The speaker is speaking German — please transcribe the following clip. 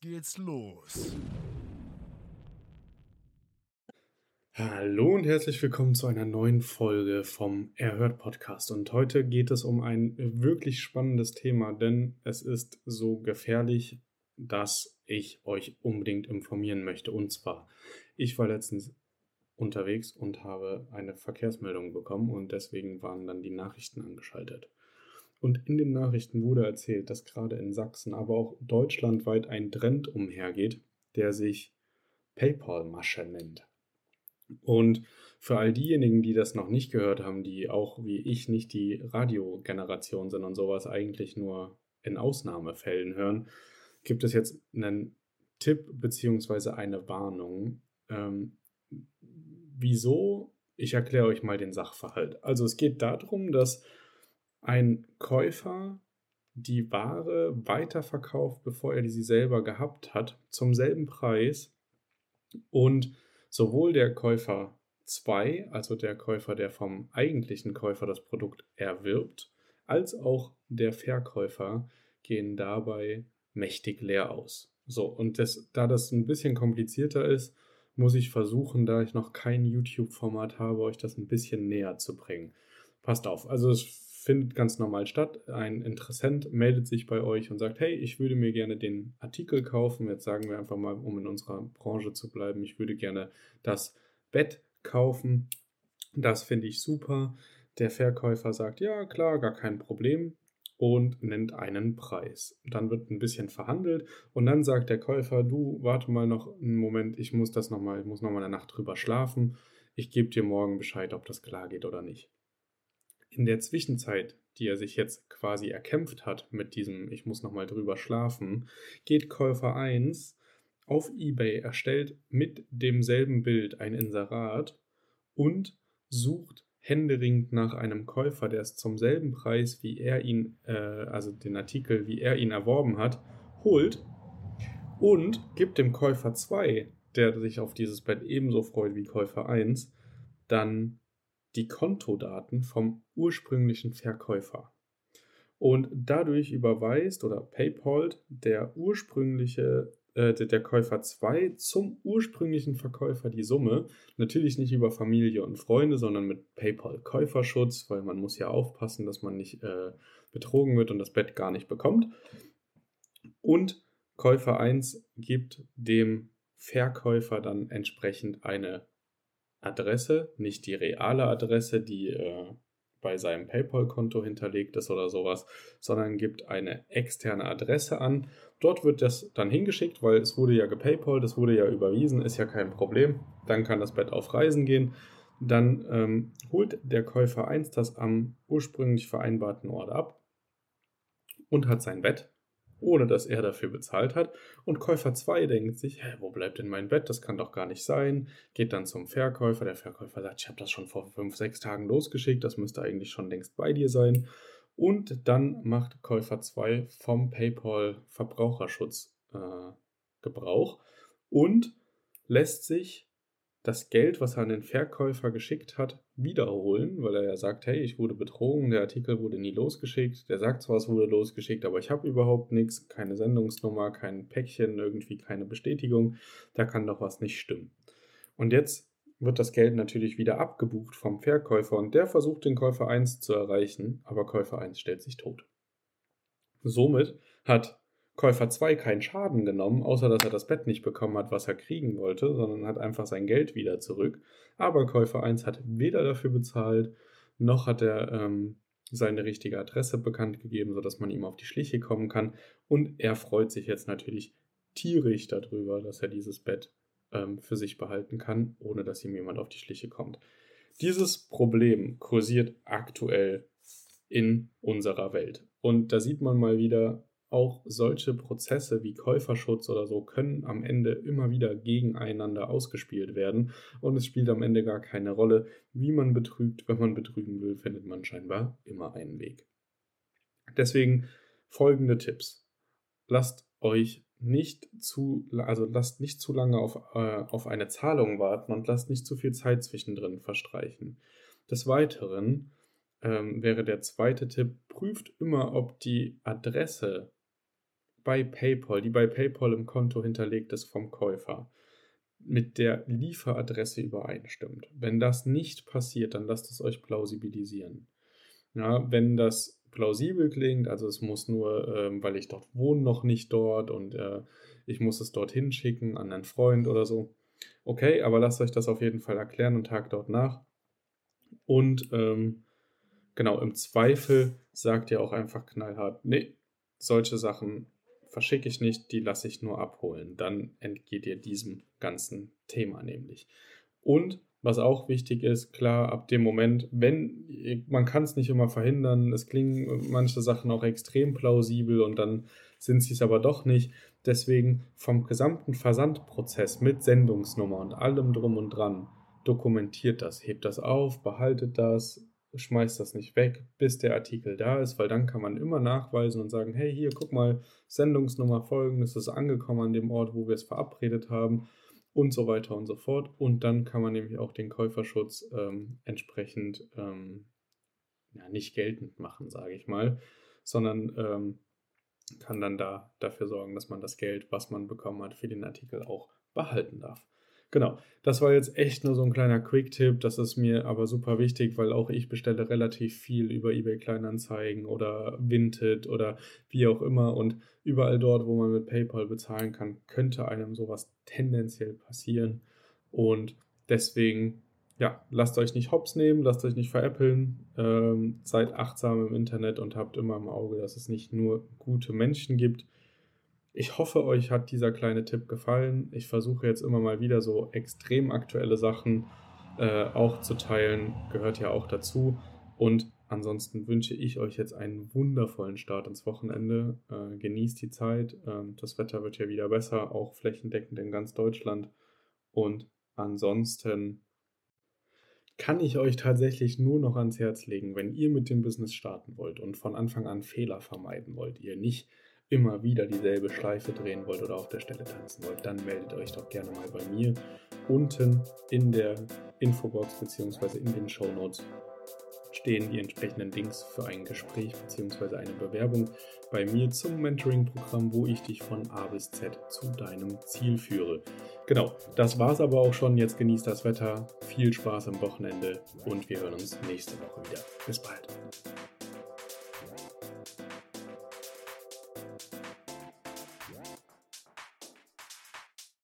geht's los. Hallo und herzlich willkommen zu einer neuen Folge vom Erhört Podcast. Und heute geht es um ein wirklich spannendes Thema, denn es ist so gefährlich, dass ich euch unbedingt informieren möchte. Und zwar, ich war letztens unterwegs und habe eine Verkehrsmeldung bekommen und deswegen waren dann die Nachrichten angeschaltet. Und in den Nachrichten wurde erzählt, dass gerade in Sachsen, aber auch deutschlandweit ein Trend umhergeht, der sich PayPal-Masche nennt. Und für all diejenigen, die das noch nicht gehört haben, die auch wie ich nicht die Radiogeneration sind und sowas eigentlich nur in Ausnahmefällen hören, gibt es jetzt einen Tipp bzw. eine Warnung. Ähm, wieso? Ich erkläre euch mal den Sachverhalt. Also es geht darum, dass ein Käufer die Ware weiterverkauft, bevor er sie selber gehabt hat, zum selben Preis und sowohl der Käufer 2, also der Käufer, der vom eigentlichen Käufer das Produkt erwirbt, als auch der Verkäufer gehen dabei mächtig leer aus. So, und das, da das ein bisschen komplizierter ist, muss ich versuchen, da ich noch kein YouTube-Format habe, euch das ein bisschen näher zu bringen. Passt auf, also es findet ganz normal statt. Ein Interessent meldet sich bei euch und sagt, hey, ich würde mir gerne den Artikel kaufen. Jetzt sagen wir einfach mal, um in unserer Branche zu bleiben, ich würde gerne das Bett kaufen. Das finde ich super. Der Verkäufer sagt, ja, klar, gar kein Problem und nennt einen Preis. Dann wird ein bisschen verhandelt und dann sagt der Käufer, du, warte mal noch einen Moment, ich muss das noch mal, ich muss noch mal eine Nacht drüber schlafen. Ich gebe dir morgen Bescheid, ob das klar geht oder nicht in der Zwischenzeit, die er sich jetzt quasi erkämpft hat mit diesem Ich muss nochmal drüber schlafen, geht Käufer 1 auf eBay, erstellt mit demselben Bild ein Inserat und sucht händeringend nach einem Käufer, der es zum selben Preis, wie er ihn, äh, also den Artikel, wie er ihn erworben hat, holt und gibt dem Käufer 2, der sich auf dieses Bett ebenso freut wie Käufer 1, dann die Kontodaten vom ursprünglichen Verkäufer. Und dadurch überweist oder PayPal der ursprüngliche, äh, der Käufer 2 zum ursprünglichen Verkäufer die Summe. Natürlich nicht über Familie und Freunde, sondern mit PayPal Käuferschutz, weil man muss ja aufpassen, dass man nicht äh, betrogen wird und das Bett gar nicht bekommt. Und Käufer 1 gibt dem Verkäufer dann entsprechend eine Adresse, nicht die reale Adresse, die äh, bei seinem PayPal-Konto hinterlegt ist oder sowas, sondern gibt eine externe Adresse an. Dort wird das dann hingeschickt, weil es wurde ja gepaypal, das wurde ja überwiesen, ist ja kein Problem. Dann kann das Bett auf Reisen gehen. Dann ähm, holt der Käufer 1 das am ursprünglich vereinbarten Ort ab und hat sein Bett ohne dass er dafür bezahlt hat. Und Käufer 2 denkt sich, hä, wo bleibt denn mein Bett? Das kann doch gar nicht sein. Geht dann zum Verkäufer. Der Verkäufer sagt, ich habe das schon vor fünf, sechs Tagen losgeschickt. Das müsste eigentlich schon längst bei dir sein. Und dann macht Käufer 2 vom PayPal Verbraucherschutz äh, Gebrauch und lässt sich das Geld, was er an den Verkäufer geschickt hat, wiederholen, weil er ja sagt, hey, ich wurde betrogen, der Artikel wurde nie losgeschickt, der sagt zwar, es wurde losgeschickt, aber ich habe überhaupt nichts, keine Sendungsnummer, kein Päckchen, irgendwie keine Bestätigung, da kann doch was nicht stimmen. Und jetzt wird das Geld natürlich wieder abgebucht vom Verkäufer und der versucht den Käufer 1 zu erreichen, aber Käufer 1 stellt sich tot. Somit hat Käufer 2 keinen Schaden genommen, außer dass er das Bett nicht bekommen hat, was er kriegen wollte, sondern hat einfach sein Geld wieder zurück. Aber Käufer 1 hat weder dafür bezahlt, noch hat er ähm, seine richtige Adresse bekannt gegeben, sodass man ihm auf die Schliche kommen kann. Und er freut sich jetzt natürlich tierisch darüber, dass er dieses Bett ähm, für sich behalten kann, ohne dass ihm jemand auf die Schliche kommt. Dieses Problem kursiert aktuell in unserer Welt. Und da sieht man mal wieder, auch solche Prozesse wie Käuferschutz oder so können am Ende immer wieder gegeneinander ausgespielt werden und es spielt am Ende gar keine Rolle, wie man betrügt. Wenn man betrügen will, findet man scheinbar immer einen Weg. Deswegen folgende Tipps. Lasst euch nicht zu, also lasst nicht zu lange auf, äh, auf eine Zahlung warten und lasst nicht zu viel Zeit zwischendrin verstreichen. Des Weiteren ähm, wäre der zweite Tipp, prüft immer, ob die Adresse bei PayPal, die bei PayPal im Konto hinterlegt ist vom Käufer, mit der Lieferadresse übereinstimmt. Wenn das nicht passiert, dann lasst es euch plausibilisieren. Ja, wenn das plausibel klingt, also es muss nur, ähm, weil ich dort wohne, noch nicht dort und äh, ich muss es dorthin schicken an einen Freund oder so. Okay, aber lasst euch das auf jeden Fall erklären und tagt dort nach. Und ähm, genau, im Zweifel sagt ihr auch einfach knallhart, nee, solche Sachen verschicke ich nicht, die lasse ich nur abholen. Dann entgeht ihr diesem ganzen Thema nämlich. Und was auch wichtig ist, klar, ab dem Moment, wenn, man kann es nicht immer verhindern, es klingen manche Sachen auch extrem plausibel und dann sind sie es aber doch nicht. Deswegen vom gesamten Versandprozess mit Sendungsnummer und allem drum und dran, dokumentiert das, hebt das auf, behaltet das, schmeißt das nicht weg, bis der Artikel da ist, weil dann kann man immer nachweisen und sagen, hey, hier, guck mal, Sendungsnummer folgendes ist angekommen an dem Ort, wo wir es verabredet haben und so weiter und so fort. Und dann kann man nämlich auch den Käuferschutz ähm, entsprechend ähm, ja, nicht geltend machen, sage ich mal, sondern ähm, kann dann da dafür sorgen, dass man das Geld, was man bekommen hat, für den Artikel auch behalten darf. Genau, das war jetzt echt nur so ein kleiner Quick-Tipp. Das ist mir aber super wichtig, weil auch ich bestelle relativ viel über eBay Kleinanzeigen oder Vinted oder wie auch immer. Und überall dort, wo man mit PayPal bezahlen kann, könnte einem sowas tendenziell passieren. Und deswegen, ja, lasst euch nicht hops nehmen, lasst euch nicht veräppeln. Ähm, seid achtsam im Internet und habt immer im Auge, dass es nicht nur gute Menschen gibt ich hoffe, euch hat dieser kleine Tipp gefallen. Ich versuche jetzt immer mal wieder so extrem aktuelle Sachen äh, auch zu teilen. Gehört ja auch dazu. Und ansonsten wünsche ich euch jetzt einen wundervollen Start ins Wochenende. Äh, genießt die Zeit. Ähm, das Wetter wird ja wieder besser, auch flächendeckend in ganz Deutschland. Und ansonsten kann ich euch tatsächlich nur noch ans Herz legen, wenn ihr mit dem Business starten wollt und von Anfang an Fehler vermeiden wollt, ihr nicht immer wieder dieselbe Schleife drehen wollt oder auf der Stelle tanzen wollt, dann meldet euch doch gerne mal bei mir. Unten in der Infobox bzw. in den Show Notes stehen die entsprechenden Links für ein Gespräch bzw. eine Bewerbung bei mir zum Mentoring-Programm, wo ich dich von A bis Z zu deinem Ziel führe. Genau, das war's aber auch schon. Jetzt genießt das Wetter, viel Spaß am Wochenende und wir hören uns nächste Woche wieder. Bis bald.